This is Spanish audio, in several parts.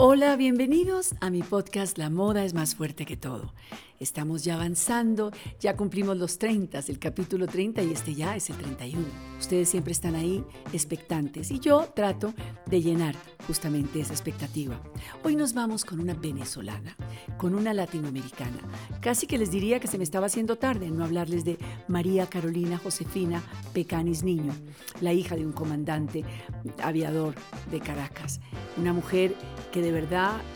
Oh. Hola, bienvenidos a mi podcast La moda es más fuerte que todo. Estamos ya avanzando, ya cumplimos los 30, el capítulo 30 y este ya es el 31. Ustedes siempre están ahí expectantes y yo trato de llenar justamente esa expectativa. Hoy nos vamos con una venezolana, con una latinoamericana. Casi que les diría que se me estaba haciendo tarde en no hablarles de María Carolina Josefina Pecanis Niño, la hija de un comandante aviador de Caracas. Una mujer que de verdad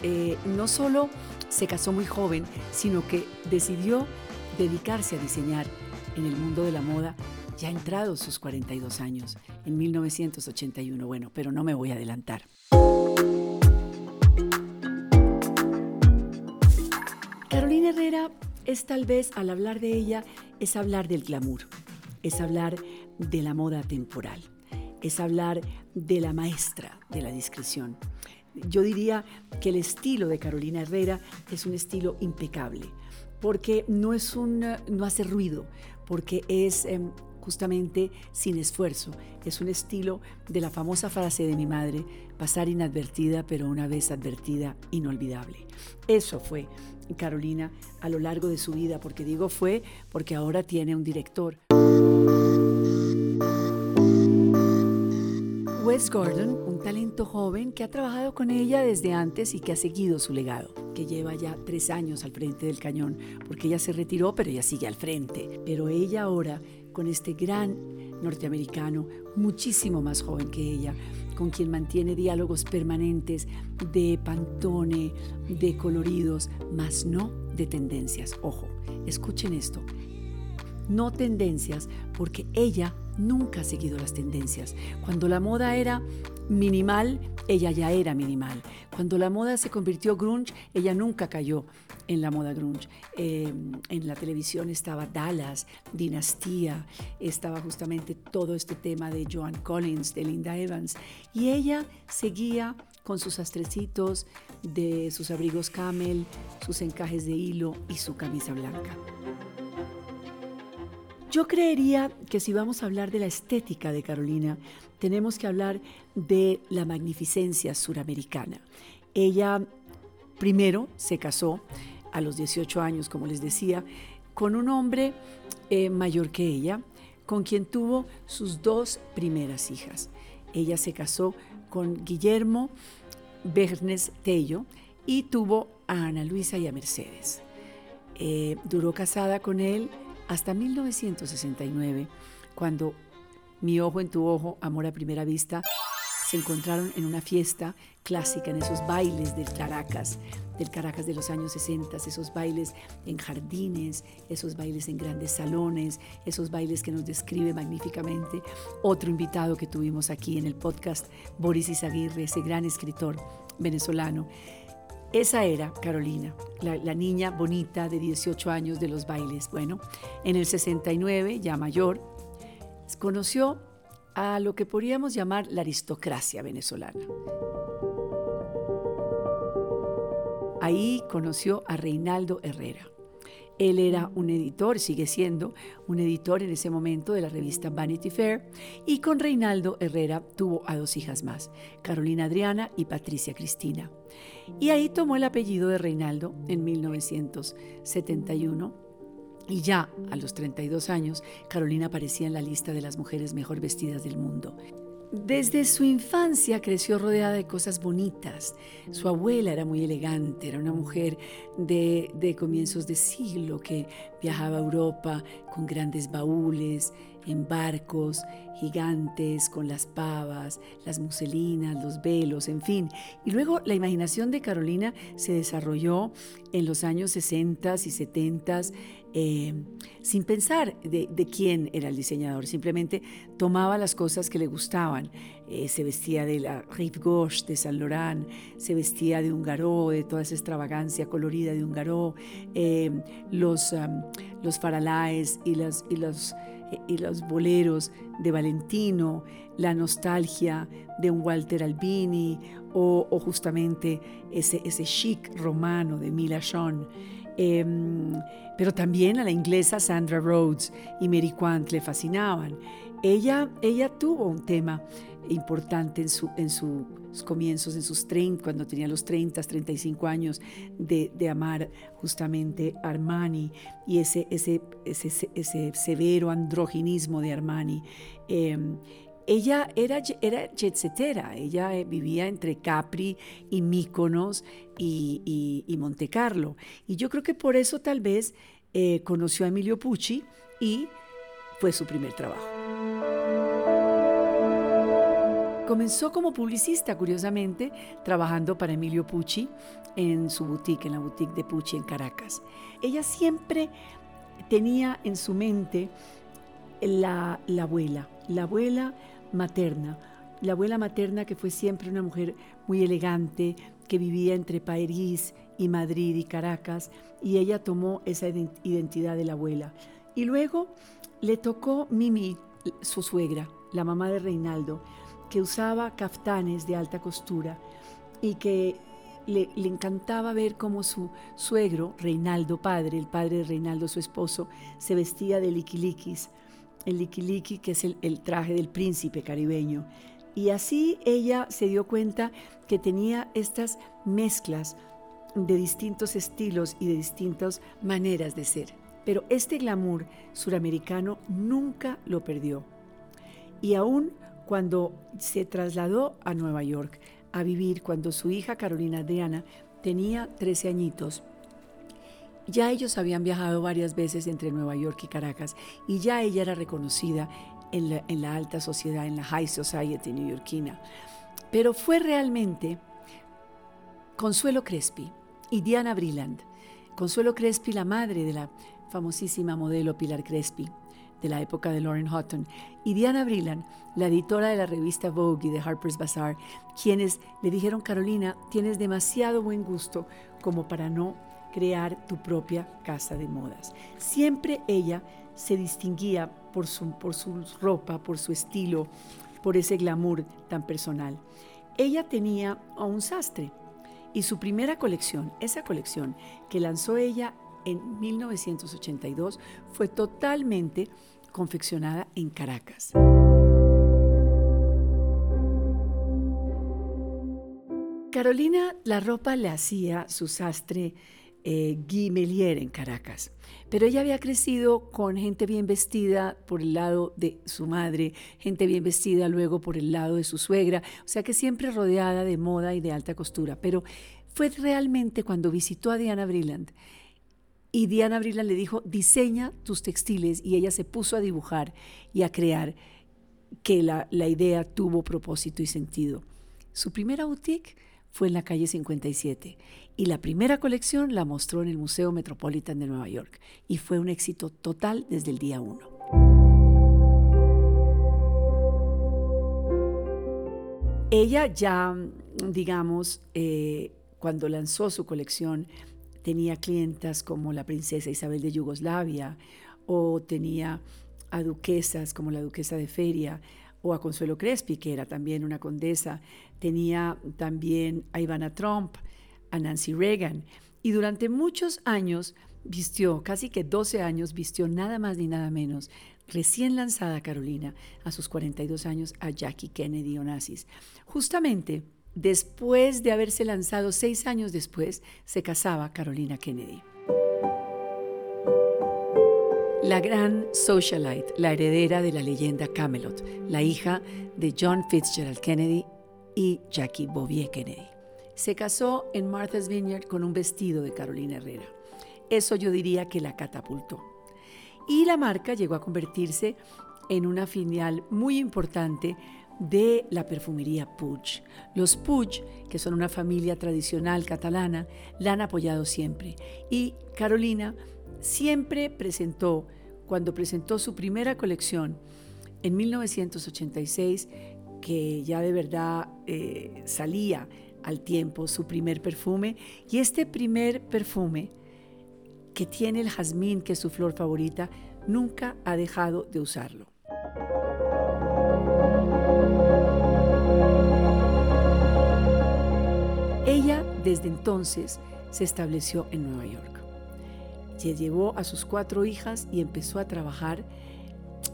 eh, no solo se casó muy joven, sino que decidió dedicarse a diseñar en el mundo de la moda ya entrados sus 42 años, en 1981. Bueno, pero no me voy a adelantar. Carolina Herrera es tal vez, al hablar de ella, es hablar del glamour, es hablar de la moda temporal, es hablar de la maestra de la discreción, yo diría que el estilo de Carolina Herrera es un estilo impecable, porque no, es un, no hace ruido, porque es em, justamente sin esfuerzo. Es un estilo de la famosa frase de mi madre, pasar inadvertida, pero una vez advertida, inolvidable. Eso fue Carolina a lo largo de su vida, porque digo fue porque ahora tiene un director. Wes Gordon, un talento joven que ha trabajado con ella desde antes y que ha seguido su legado, que lleva ya tres años al frente del cañón, porque ella se retiró, pero ella sigue al frente. Pero ella ahora, con este gran norteamericano, muchísimo más joven que ella, con quien mantiene diálogos permanentes de pantone, de coloridos, más no de tendencias. Ojo, escuchen esto. No tendencias, porque ella nunca ha seguido las tendencias. Cuando la moda era minimal, ella ya era minimal. Cuando la moda se convirtió grunge, ella nunca cayó en la moda grunge. Eh, en la televisión estaba Dallas, Dinastía, estaba justamente todo este tema de Joan Collins, de Linda Evans, y ella seguía con sus astrecitos, de sus abrigos camel, sus encajes de hilo y su camisa blanca. Yo creería que si vamos a hablar de la estética de Carolina, tenemos que hablar de la magnificencia suramericana. Ella primero se casó a los 18 años, como les decía, con un hombre eh, mayor que ella, con quien tuvo sus dos primeras hijas. Ella se casó con Guillermo Bernes Tello y tuvo a Ana Luisa y a Mercedes. Eh, duró casada con él hasta 1969, cuando Mi ojo en tu ojo, Amor a primera vista, se encontraron en una fiesta clásica, en esos bailes del Caracas, del Caracas de los años 60, esos bailes en jardines, esos bailes en grandes salones, esos bailes que nos describe magníficamente otro invitado que tuvimos aquí en el podcast, Boris Izaguirre, ese gran escritor venezolano. Esa era Carolina, la, niña bonita de 18 años de los bailes. Bueno, en el 69, ya mayor, conoció a lo que podríamos llamar la aristocracia venezolana. Ahí conoció a Reinaldo Herrera. Él era un editor, sigue siendo un editor en ese momento de la revista Vanity Fair, y con Reinaldo Herrera tuvo a dos hijas más, Carolina Adriana y Patricia Cristina. Y ahí tomó el apellido de Reinaldo en 1971. Y ya a los 32 años, Carolina aparecía en la lista de las mujeres mejor vestidas del mundo. Desde su infancia creció rodeada de cosas bonitas. Su abuela era muy elegante, era una mujer de, de, comienzos de siglo que viajaba a Europa con grandes baúles, en barcos gigantes, con las pavas, las muselinas, los velos, en fin. Y luego la imaginación de Carolina se desarrolló en los años 60 y 70 eh, sin pensar de, quién era el diseñador, simplemente tomaba las cosas que le gustaban. Eh, se vestía de la Rive Gauche de Saint Laurent, se vestía de un garó, de toda esa extravagancia colorida de un garó, eh, los, los faralaes y, las, y los y los boleros de Valentino, la nostalgia de un Walter Albini o, justamente ese, ese chic romano de Mila Sean. Em, pero también a la inglesa Sandra Rhodes y Mary Quant le fascinaban. Ella, ella tuvo un tema importante en, su, en sus comienzos, en sus 30, cuando tenía los 30, 35 años, de, amar justamente Armani y ese, ese, ese, severo androginismo de Armani. Em, ella era, era setera, ella eh, vivía entre Capri y Míconos y, y, Monte Carlo. Y yo creo que por eso tal vez eh, conoció a Emilio Pucci y fue su primer trabajo. Comenzó como publicista, curiosamente, trabajando para Emilio Pucci en su boutique, en la boutique de Pucci en Caracas. Ella siempre tenía en su mente la, la abuela, la abuela materna, la abuela materna que fue siempre una mujer muy elegante, que vivía entre París y Madrid y Caracas, y ella tomó esa identidad de la abuela. Y luego le tocó Mimi, su suegra, la mamá de Reinaldo, que usaba caftanes de alta costura y que le, encantaba ver cómo su suegro, Reinaldo padre, el padre de Reinaldo su esposo, se vestía de liquiliquis, el liquiliqui que es el, el traje del príncipe caribeño. Y así ella se dio cuenta que tenía estas mezclas de distintos estilos y de distintas maneras de ser. Pero este glamour suramericano nunca lo perdió. Y aún cuando se trasladó a Nueva York a vivir cuando su hija Carolina Adriana tenía 13 añitos. Ya ellos habían viajado varias veces entre Nueva York y Caracas y ya ella era reconocida en la, en la alta sociedad, en la high society neoyorquina. Pero fue realmente Consuelo Crespi y Diana Brilland. Consuelo Crespi, la madre de la famosísima modelo Pilar Crespi, de la época de Lauren Houghton, y Diana Brilland, la editora de la revista Vogue y de Harper's Bazaar, quienes le dijeron, Carolina, tienes demasiado buen gusto como para no crear tu propia casa de modas. Siempre ella se distinguía por su, por su ropa, por su estilo, por ese glamour tan personal. Ella tenía a un sastre y su primera colección, esa colección que lanzó ella en 1982, fue totalmente confeccionada en Caracas. Carolina la ropa le hacía su sastre eh, Guy Melier en Caracas, pero ella había crecido con gente bien vestida por el lado de su madre, gente bien vestida luego por el lado de su suegra, o sea que siempre rodeada de moda y de alta costura, pero fue realmente cuando visitó a Diana Brilland y Diana Brilland le dijo, diseña tus textiles y ella se puso a dibujar y a crear que la, la idea tuvo propósito y sentido. Su primera boutique fue en la calle 57 y la primera colección la mostró en el Museo Metropolitan de Nueva York y fue un éxito total desde el día uno. Ella ya, digamos, eh, cuando lanzó su colección, tenía clientas como la princesa Isabel de Yugoslavia o tenía a duquesas como la duquesa de Feria o a Consuelo Crespi, que era también una condesa, tenía también a Ivana Trump, a Nancy Reagan, y durante muchos años vistió, casi que 12 años, vistió nada más ni nada menos, recién lanzada Carolina, a sus 42 años, a Jackie Kennedy Onassis. Justamente Después de haberse lanzado seis años después, se casaba Carolina Kennedy. La gran socialite, la heredera de la leyenda Camelot, la hija de John Fitzgerald Kennedy y Jackie Bouvier Kennedy. Se casó en Martha's Vineyard con un vestido de Carolina Herrera. Eso yo diría que la catapultó. Y la marca llegó a convertirse en una filial muy importante de la perfumería Puig. Los Puig, que son una familia tradicional catalana, la han apoyado siempre. Y Carolina siempre presentó, cuando presentó su primera colección en 1986, que ya de verdad eh, salía al tiempo su primer perfume, y este primer perfume que tiene el jazmín, que es su flor favorita, nunca ha dejado de usarlo. Ella desde entonces se estableció en Nueva York. Se llevó a sus cuatro hijas y empezó a trabajar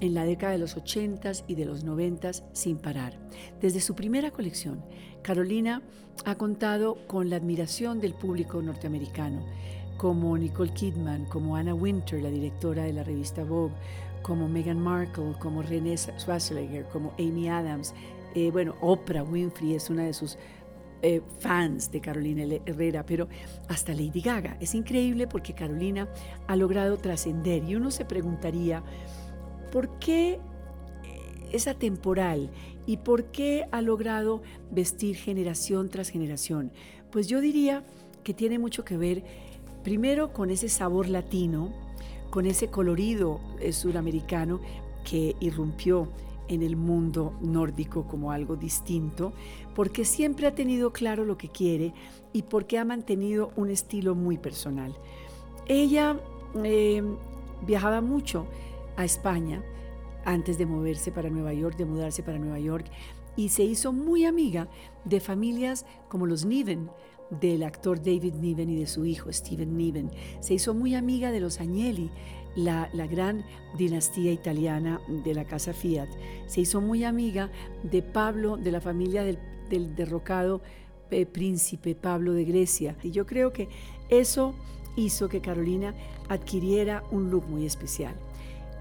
en la década de los 80s y de los 90s sin parar. Desde su primera colección, Carolina ha contado con la admiración del público norteamericano, como Nicole Kidman, como Anna Winter, la directora de la revista Vogue, como Meghan Markle, como Renée Schwarzenegger, como Amy Adams. Eh, bueno, Oprah Winfrey es una de sus eh, fans de Carolina Herrera, pero hasta Lady Gaga. Es increíble porque Carolina ha logrado trascender y uno se preguntaría, ¿por qué es atemporal y por qué ha logrado vestir generación tras generación? Pues yo diría que tiene mucho que ver primero con ese sabor latino, con ese colorido eh, suramericano que irrumpió en el mundo nórdico como algo distinto, porque siempre ha tenido claro lo que quiere y porque ha mantenido un estilo muy personal. Ella eh, viajaba mucho a España antes de moverse para Nueva York, de mudarse para Nueva York, y se hizo muy amiga de familias como los Niven, del actor David Niven y de su hijo Steven Niven. Se hizo muy amiga de los Agnelli, la, gran dinastía italiana de la casa Fiat. Se hizo muy amiga de Pablo, de la familia del, derrocado eh, príncipe Pablo de Grecia. Y yo creo que eso hizo que Carolina adquiriera un look muy especial.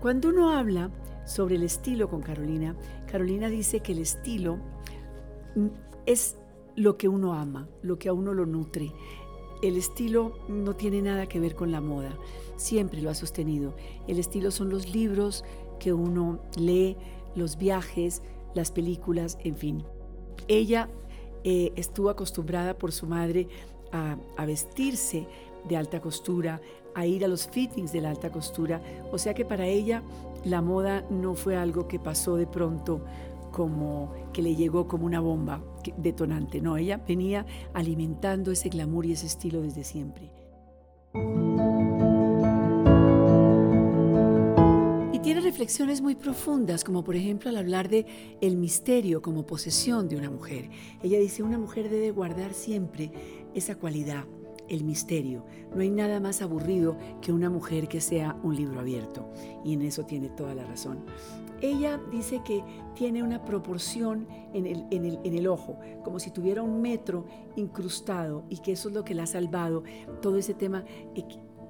Cuando uno habla sobre el estilo con Carolina, Carolina dice que el estilo es lo que uno ama, lo que a uno lo nutre. El estilo no tiene nada que ver con la moda, siempre lo ha sostenido. El estilo son los libros que uno lee, los viajes, las películas, en fin. Ella eh, estuvo acostumbrada por su madre a, a vestirse de alta costura, a ir a los fittings de la alta costura, o sea que para ella la moda no fue algo que pasó de pronto como que le llegó como una bomba detonante. No, ella venía alimentando ese glamour y ese estilo desde siempre. Tiene reflexiones muy profundas, como por ejemplo al hablar de el misterio como posesión de una mujer. Ella dice, una mujer debe guardar siempre esa cualidad, el misterio. No hay nada más aburrido que una mujer que sea un libro abierto. Y en eso tiene toda la razón. Ella dice que tiene una proporción en el, en, el, ojo, como si tuviera un metro incrustado y que eso es lo que la ha salvado. Todo ese tema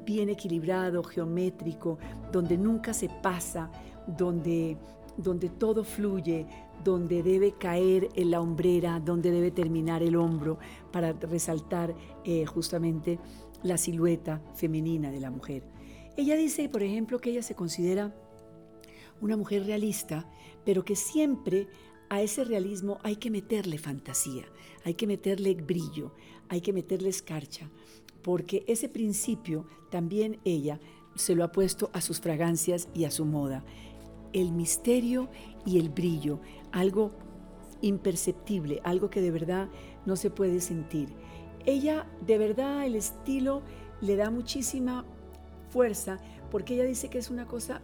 bien equilibrado, geométrico, donde nunca se pasa, donde, donde todo fluye, donde debe caer en la hombrera, donde debe terminar el hombro para resaltar eh, justamente la silueta femenina de la mujer. Ella dice, por ejemplo, que ella se considera una mujer realista, pero que siempre a ese realismo hay que meterle fantasía, hay que meterle brillo, hay que meterle escarcha, porque ese principio también ella se lo ha puesto a sus fragancias y a su moda. El misterio y el brillo, algo imperceptible, algo que de verdad no se puede sentir. Ella, de verdad, el estilo le da muchísima fuerza porque ella dice que es una cosa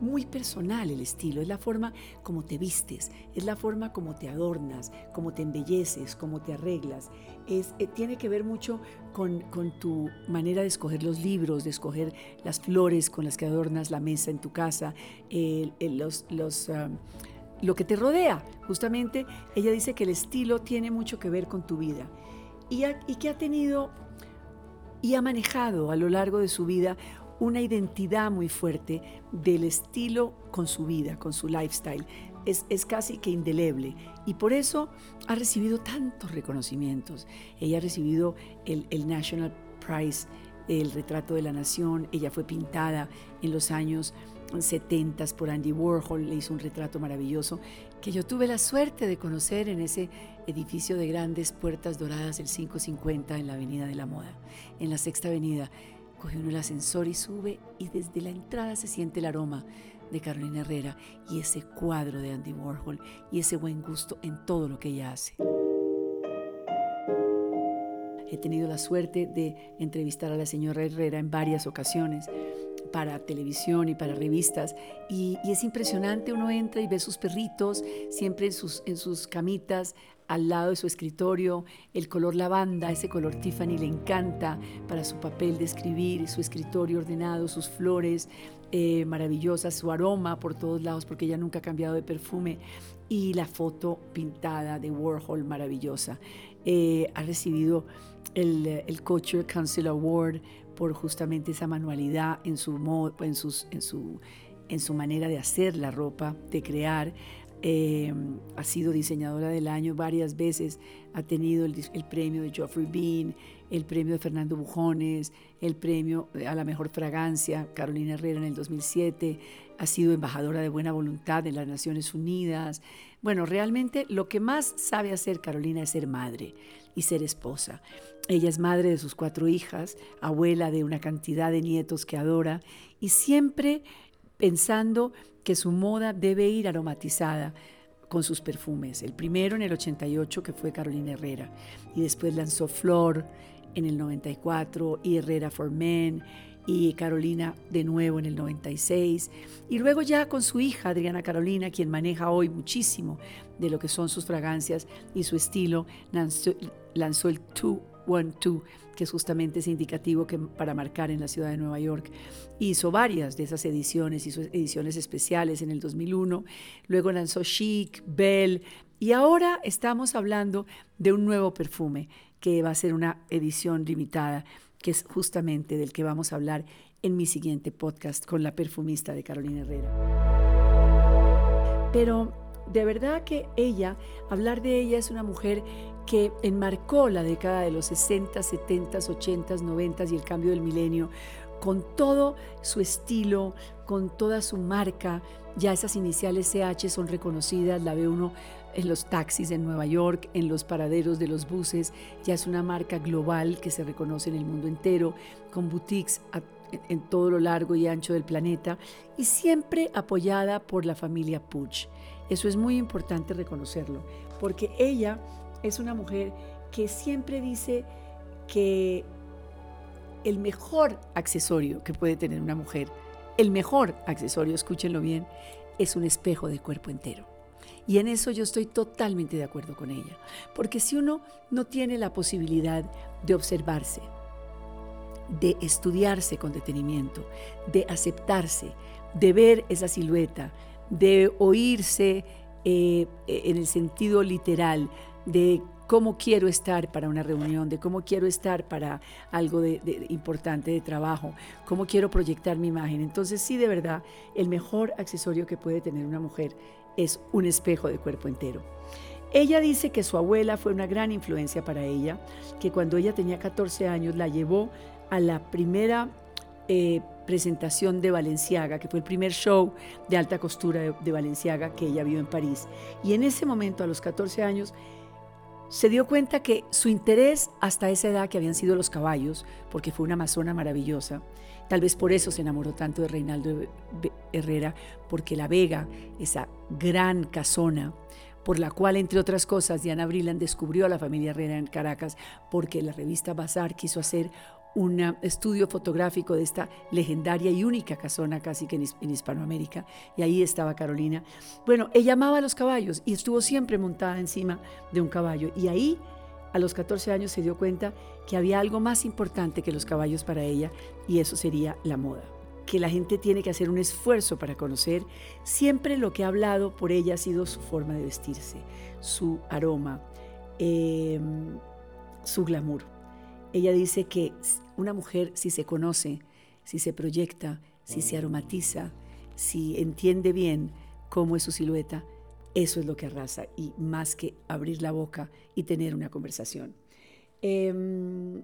muy personal el estilo, es la forma como te vistes, es la forma como te adornas, como te embelleces, como te arreglas. Es, eh, tiene que ver mucho con, tu manera de escoger los libros, de escoger las flores con las que adornas la mesa en tu casa, los, los, ah, lo que te rodea. Justamente ella dice que el estilo tiene mucho que ver con tu vida y, y que ha tenido y ha manejado a lo largo de su vida una identidad muy fuerte del estilo con su vida, con su lifestyle. Es, es, casi que indeleble y por eso ha recibido tantos reconocimientos. Ella ha recibido el, el National Prize, el retrato de la nación, ella fue pintada en los años 70 por Andy Warhol, le hizo un retrato maravilloso que yo tuve la suerte de conocer en ese edificio de grandes puertas doradas del 550 en la Avenida de la Moda, en la Sexta Avenida. Coge uno el ascensor y sube y desde la entrada se siente el aroma de Carolina Herrera y ese cuadro de Andy Warhol y ese buen gusto en todo lo que ella hace. He tenido la suerte de entrevistar a la señora Herrera en varias ocasiones para televisión y para revistas. Y, es impresionante, uno entra y ve sus perritos siempre en sus, en sus camitas al lado de su escritorio, el color lavanda, ese color Tiffany le encanta para su papel de escribir, su escritorio ordenado, sus flores eh, maravillosas, su aroma por todos lados, porque ella nunca ha cambiado de perfume, y la foto pintada de Warhol maravillosa. Eh, ha recibido el, el Couture Council Award por justamente esa manualidad en su, en, sus, en, su, en su manera de hacer la ropa, de crear. Eh, ha sido diseñadora del año varias veces, ha tenido el, premio de Geoffrey Bean, el premio de Fernando Bujones, el premio a la mejor fragancia, Carolina Herrera en el 2007, ha sido embajadora de buena voluntad en las Naciones Unidas. Bueno, realmente lo que más sabe hacer Carolina es ser madre y ser esposa. Ella es madre de sus cuatro hijas, abuela de una cantidad de nietos que adora y siempre pensando que su moda debe ir aromatizada con sus perfumes. El primero en el 88 que fue Carolina Herrera y después lanzó Flor en el 94 y Herrera for Men y Carolina de nuevo en el 96 y luego ya con su hija Adriana Carolina quien maneja hoy muchísimo de lo que son sus fragancias y su estilo lanzó, lanzó el 212 que es justamente ese indicativo que, para marcar en la ciudad de Nueva York. Hizo varias de esas ediciones, hizo ediciones especiales en el 2001, luego lanzó Chic, Belle, y ahora estamos hablando de un nuevo perfume que va a ser una edición limitada, que es justamente del que vamos a hablar en mi siguiente podcast con la perfumista de Carolina Herrera. Pero de verdad que ella, hablar de ella es una mujer que enmarcó la década de los 60, 70, 80, 90 y el cambio del milenio con todo su estilo, con toda su marca. Ya esas iniciales CH son reconocidas, la ve uno en los taxis en Nueva York, en los paraderos de los buses. Ya es una marca global que se reconoce en el mundo entero, con boutiques en todo lo largo y ancho del planeta y siempre apoyada por la familia Puig. Eso es muy importante reconocerlo, porque ella es una mujer que siempre dice que el mejor accesorio que puede tener una mujer, el mejor accesorio, escúchenlo bien, es un espejo de cuerpo entero. Y en eso yo estoy totalmente de acuerdo con ella, porque si uno no tiene la posibilidad de observarse, de estudiarse con detenimiento, de aceptarse, de ver esa silueta, de oírse eh, en el sentido literal, de cómo quiero estar para una reunión, de cómo quiero estar para algo de, importante de trabajo, cómo quiero proyectar mi imagen. Entonces sí, de verdad, el mejor accesorio que puede tener una mujer es un espejo de cuerpo entero. Ella dice que su abuela fue una gran influencia para ella, que cuando ella tenía 14 años la llevó a la primera eh, presentación de Valenciaga, que fue el primer show de alta costura de, de Valenciaga que ella vio en París. Y en ese momento, a los 14 años, se dio cuenta que su interés hasta esa edad, que habían sido los caballos, porque fue una amazona maravillosa, tal vez por eso se enamoró tanto de Reinaldo Herrera, porque La Vega, esa gran casona, por la cual, entre otras cosas, Diana Briland descubrió a la familia Herrera en Caracas, porque la revista Bazar quiso hacer un estudio fotográfico de esta legendaria y única casona casi que en, Hispanoamérica, y ahí estaba Carolina. Bueno, ella amaba a los caballos y estuvo siempre montada encima de un caballo, y ahí a los 14 años se dio cuenta que había algo más importante que los caballos para ella, y eso sería la moda que la gente tiene que hacer un esfuerzo para conocer, siempre lo que ha hablado por ella ha sido su forma de vestirse, su aroma, em, su glamour. Ella dice que una mujer si se conoce, si se proyecta, si se aromatiza, si entiende bien cómo es su silueta, eso es lo que arrasa y más que abrir la boca y tener una conversación. Em,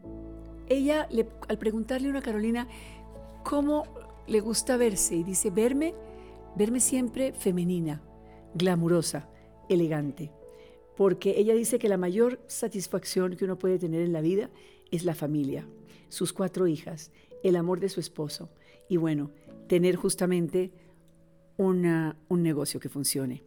ella, al preguntarle a una Carolina cómo le gusta verse y dice, verme, verme siempre femenina, glamurosa, elegante, porque ella dice que la mayor satisfacción que uno puede tener en la vida es la familia, sus cuatro hijas, el amor de su esposo y bueno, tener justamente una, un negocio que funcione.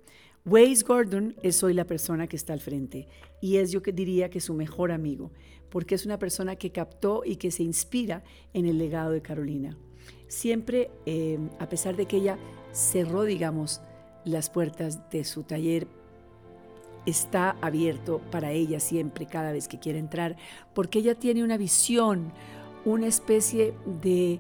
Waze Gordon es hoy la persona que está al frente y es yo que diría que su mejor amigo, porque es una persona que captó y que se inspira en el legado de Carolina. siempre, eh, a pesar de que ella cerró, digamos, las puertas de su taller, está abierto para ella siempre, cada vez que quiere entrar, porque ella tiene una visión, una especie de,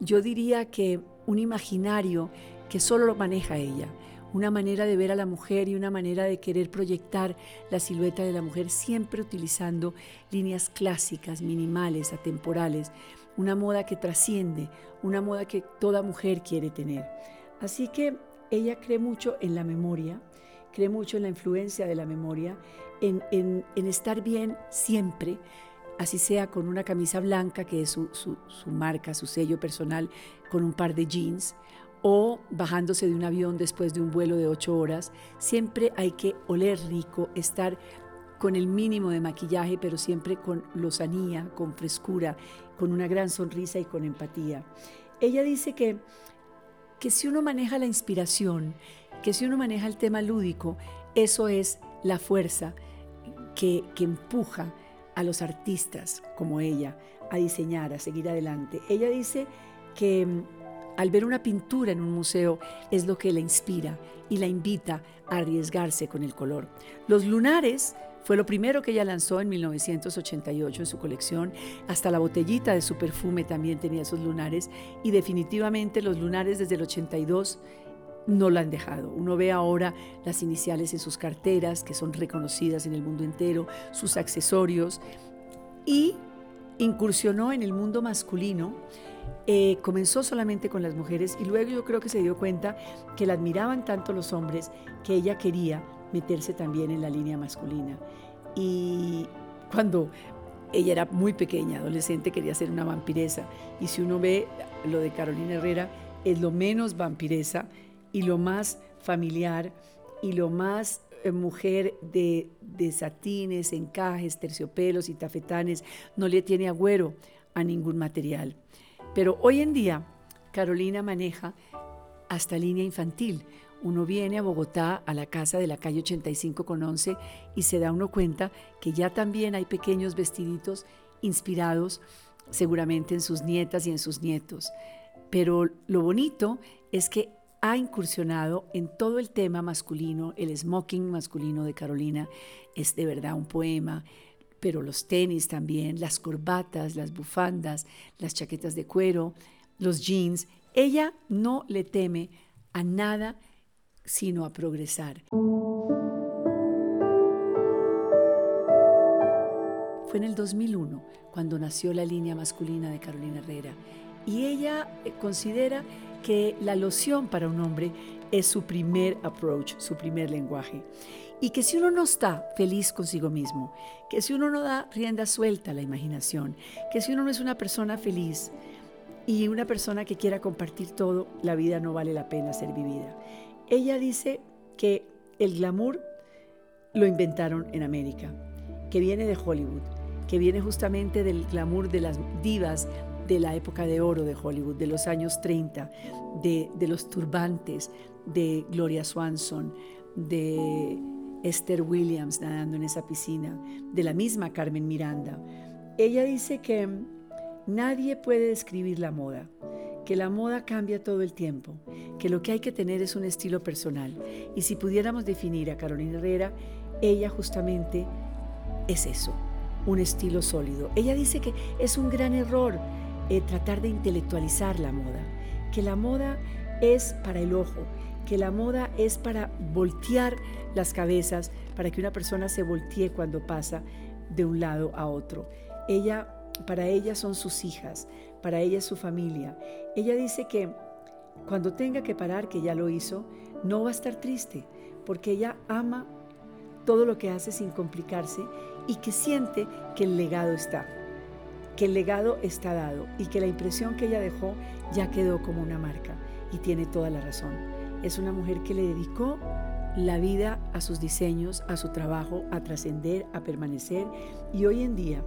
yo diría que un imaginario que solo lo maneja ella una manera de ver a la mujer y una manera de querer proyectar la silueta de la mujer siempre utilizando líneas clásicas, minimales, atemporales, una moda que trasciende, una moda que toda mujer quiere tener. Así que ella cree mucho en la memoria, cree mucho en la influencia de la memoria, en, estar bien siempre, así sea con una camisa blanca, que es su, su marca, su sello personal, con un par de jeans, o bajándose de un avión después de un vuelo de ocho horas, siempre hay que oler rico, estar con el mínimo de maquillaje, pero siempre con lozanía, con frescura, con una gran sonrisa y con empatía. Ella dice que, que si uno maneja la inspiración, que si uno maneja el tema lúdico, eso es la fuerza que, que empuja a los artistas como ella a diseñar, a seguir adelante. Ella dice que al ver una pintura en un museo es lo que la inspira y la invita a arriesgarse con el color. Los lunares fue lo primero que ella lanzó en 1988 en su colección. Hasta la botellita de su perfume también tenía esos lunares y definitivamente los lunares desde el 82 no la han dejado. Uno ve ahora las iniciales en sus carteras que son reconocidas en el mundo entero, sus accesorios y incursionó en el mundo masculino eh, comenzó solamente con las mujeres y luego yo creo que se dio cuenta que la admiraban tanto los hombres que ella quería meterse también en la línea masculina. Y cuando ella era muy pequeña, adolescente, quería ser una vampiresa. Y si uno ve lo de Carolina Herrera, es lo menos vampiresa y lo más familiar y lo más eh, mujer de, de satines, encajes, terciopelos y tafetanes, no le tiene agüero a ningún material. Pero hoy en día Carolina maneja hasta línea infantil. Uno viene a Bogotá, a la casa de la calle 85 con 11 y se da uno cuenta que ya también hay pequeños vestiditos inspirados seguramente en sus nietas y en sus nietos. Pero lo bonito es que ha incursionado en todo el tema masculino, el smoking masculino de Carolina es de verdad un poema, pero los tenis también, las corbatas, las bufandas, las chaquetas de cuero, los jeans. Ella no le teme a nada sino a progresar. Fue en el 2001 cuando nació la línea masculina de Carolina Herrera y ella eh, considera que la loción para un hombre es su primer approach, su primer lenguaje. Y que si uno no está feliz consigo mismo, que si uno no da rienda suelta a la imaginación, que si uno no es una persona feliz y una persona que quiera compartir todo, la vida no vale la pena ser vivida. Ella dice que el glamour lo inventaron en América, que viene de Hollywood, que viene justamente del glamour de las divas de la época de oro de Hollywood, de los años 30, de, de los turbantes, de Gloria Swanson, de Esther Williams nadando en esa piscina, de la misma Carmen Miranda. Ella dice que nadie puede describir la moda, que la moda cambia todo el tiempo, que lo que hay que tener es un estilo personal. Y si pudiéramos definir a Carolina Herrera, ella justamente es eso, un estilo sólido. Ella dice que es un gran error eh, tratar de intelectualizar la moda, que la moda es para el ojo, que la moda es para voltear las cabezas, para que una persona se voltee cuando pasa de un lado a otro. Ella, para ella son sus hijas, para ella es su familia. Ella dice que cuando tenga que parar, que ya lo hizo, no va a estar triste, porque ella ama todo lo que hace sin complicarse y que siente que el legado está, que el legado está dado y que la impresión que ella dejó ya quedó como una marca y tiene toda la razón. Es una mujer que le dedicó la vida a sus diseños, a su trabajo, a trascender, a permanecer. Y hoy en día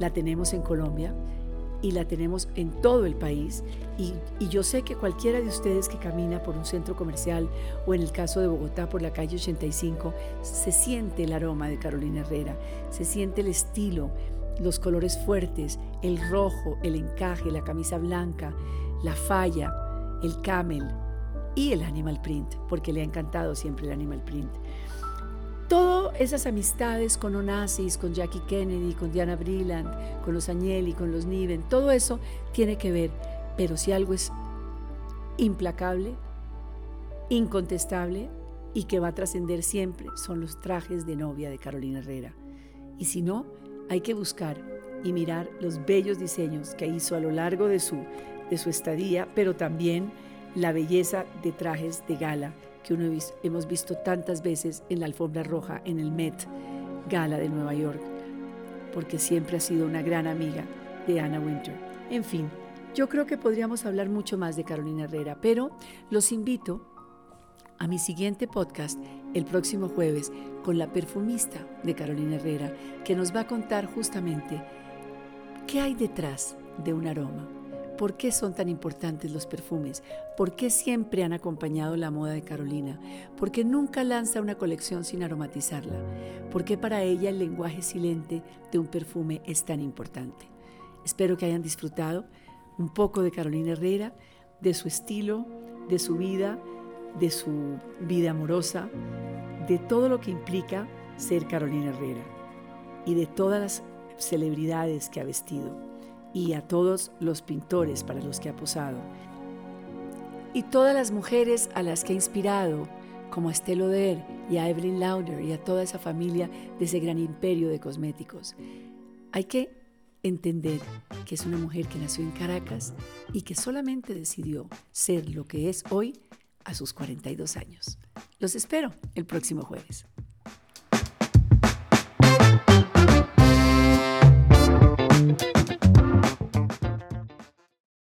la tenemos en Colombia y la tenemos en todo el país. Y, yo sé que cualquiera de ustedes que camina por un centro comercial o en el caso de Bogotá por la calle 85, se siente el aroma de Carolina Herrera, se siente el estilo, los colores fuertes, el rojo, el encaje, la camisa blanca, la falla, el camel y el animal print, porque le ha encantado siempre el animal print. Todas esas amistades con Onassis, con Jackie Kennedy, con Diana Brilland, con los Agnelli, con los Niven, todo eso tiene que ver. Pero si algo es implacable, incontestable y que va a trascender siempre, son los trajes de novia de Carolina Herrera. Y si no, hay que buscar y mirar los bellos diseños que hizo a lo largo de su, de su estadía, pero también la belleza de trajes de gala que uno hemos visto tantas veces en la alfombra roja en el Met Gala de Nueva York, porque siempre ha sido una gran amiga de Anna Winter. En fin, yo creo que podríamos hablar mucho más de Carolina Herrera, pero los invito a mi siguiente podcast el próximo jueves con la perfumista de Carolina Herrera, que nos va a contar justamente qué hay detrás de un aroma. ¿Por qué son tan importantes los perfumes? ¿Por qué siempre han acompañado la moda de Carolina? ¿Por qué nunca lanza una colección sin aromatizarla? ¿Por qué para ella el lenguaje silente de un perfume es tan importante? Espero que hayan disfrutado un poco de Carolina Herrera, de su estilo, de su vida, de su vida amorosa, de todo lo que implica ser Carolina Herrera y de todas las celebridades que ha vestido y a todos los pintores para los que ha posado. Y todas las mujeres a las que ha inspirado, como a Estelle Lauder y a Evelyn Lauder y a toda esa familia de ese gran imperio de cosméticos. Hay que entender que es una mujer que nació en Caracas y que solamente decidió ser lo que es hoy a sus 42 años. Los espero el próximo jueves.